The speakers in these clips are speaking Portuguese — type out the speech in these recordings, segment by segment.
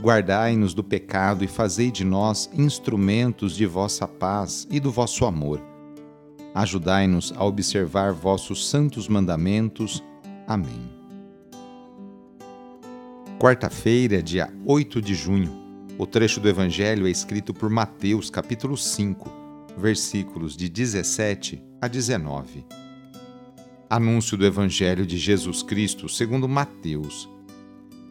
Guardai-nos do pecado e fazei de nós instrumentos de vossa paz e do vosso amor. Ajudai-nos a observar vossos santos mandamentos. Amém. Quarta-feira, dia 8 de junho. O trecho do Evangelho é escrito por Mateus, capítulo 5 versículos de 17 a 19. Anúncio do Evangelho de Jesus Cristo segundo Mateus.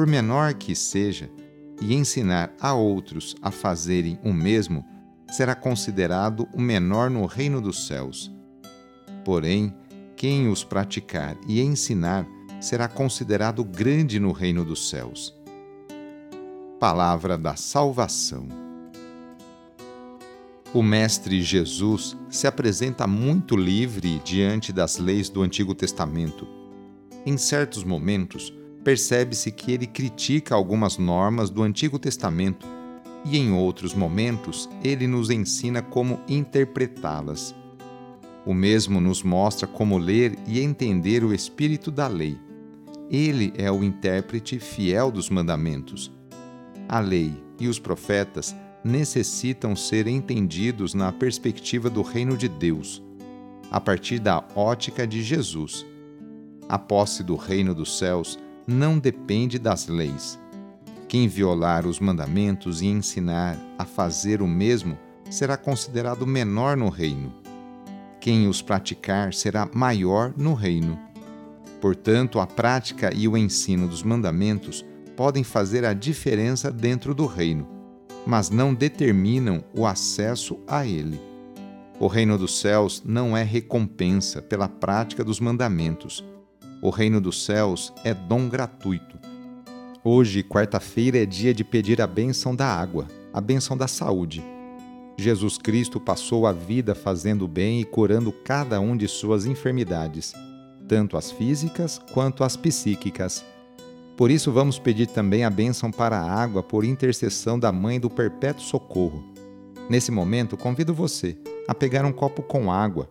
por menor que seja, e ensinar a outros a fazerem o mesmo, será considerado o menor no reino dos céus. Porém, quem os praticar e ensinar será considerado grande no reino dos céus. Palavra da Salvação. O Mestre Jesus se apresenta muito livre diante das leis do Antigo Testamento. Em certos momentos, percebe-se que ele critica algumas normas do Antigo Testamento e, em outros momentos, ele nos ensina como interpretá-las. O mesmo nos mostra como ler e entender o espírito da lei. Ele é o intérprete fiel dos mandamentos a lei e os profetas necessitam ser entendidos na perspectiva do reino de Deus, a partir da ótica de Jesus. A posse do reino dos céus não depende das leis. Quem violar os mandamentos e ensinar a fazer o mesmo será considerado menor no reino. Quem os praticar será maior no reino. Portanto, a prática e o ensino dos mandamentos podem fazer a diferença dentro do reino, mas não determinam o acesso a ele. O reino dos céus não é recompensa pela prática dos mandamentos. O reino dos céus é dom gratuito. Hoje, quarta-feira, é dia de pedir a bênção da água, a bênção da saúde. Jesus Cristo passou a vida fazendo bem e curando cada um de suas enfermidades, tanto as físicas quanto as psíquicas. Por isso, vamos pedir também a bênção para a água por intercessão da Mãe do Perpétuo Socorro. Nesse momento, convido você a pegar um copo com água,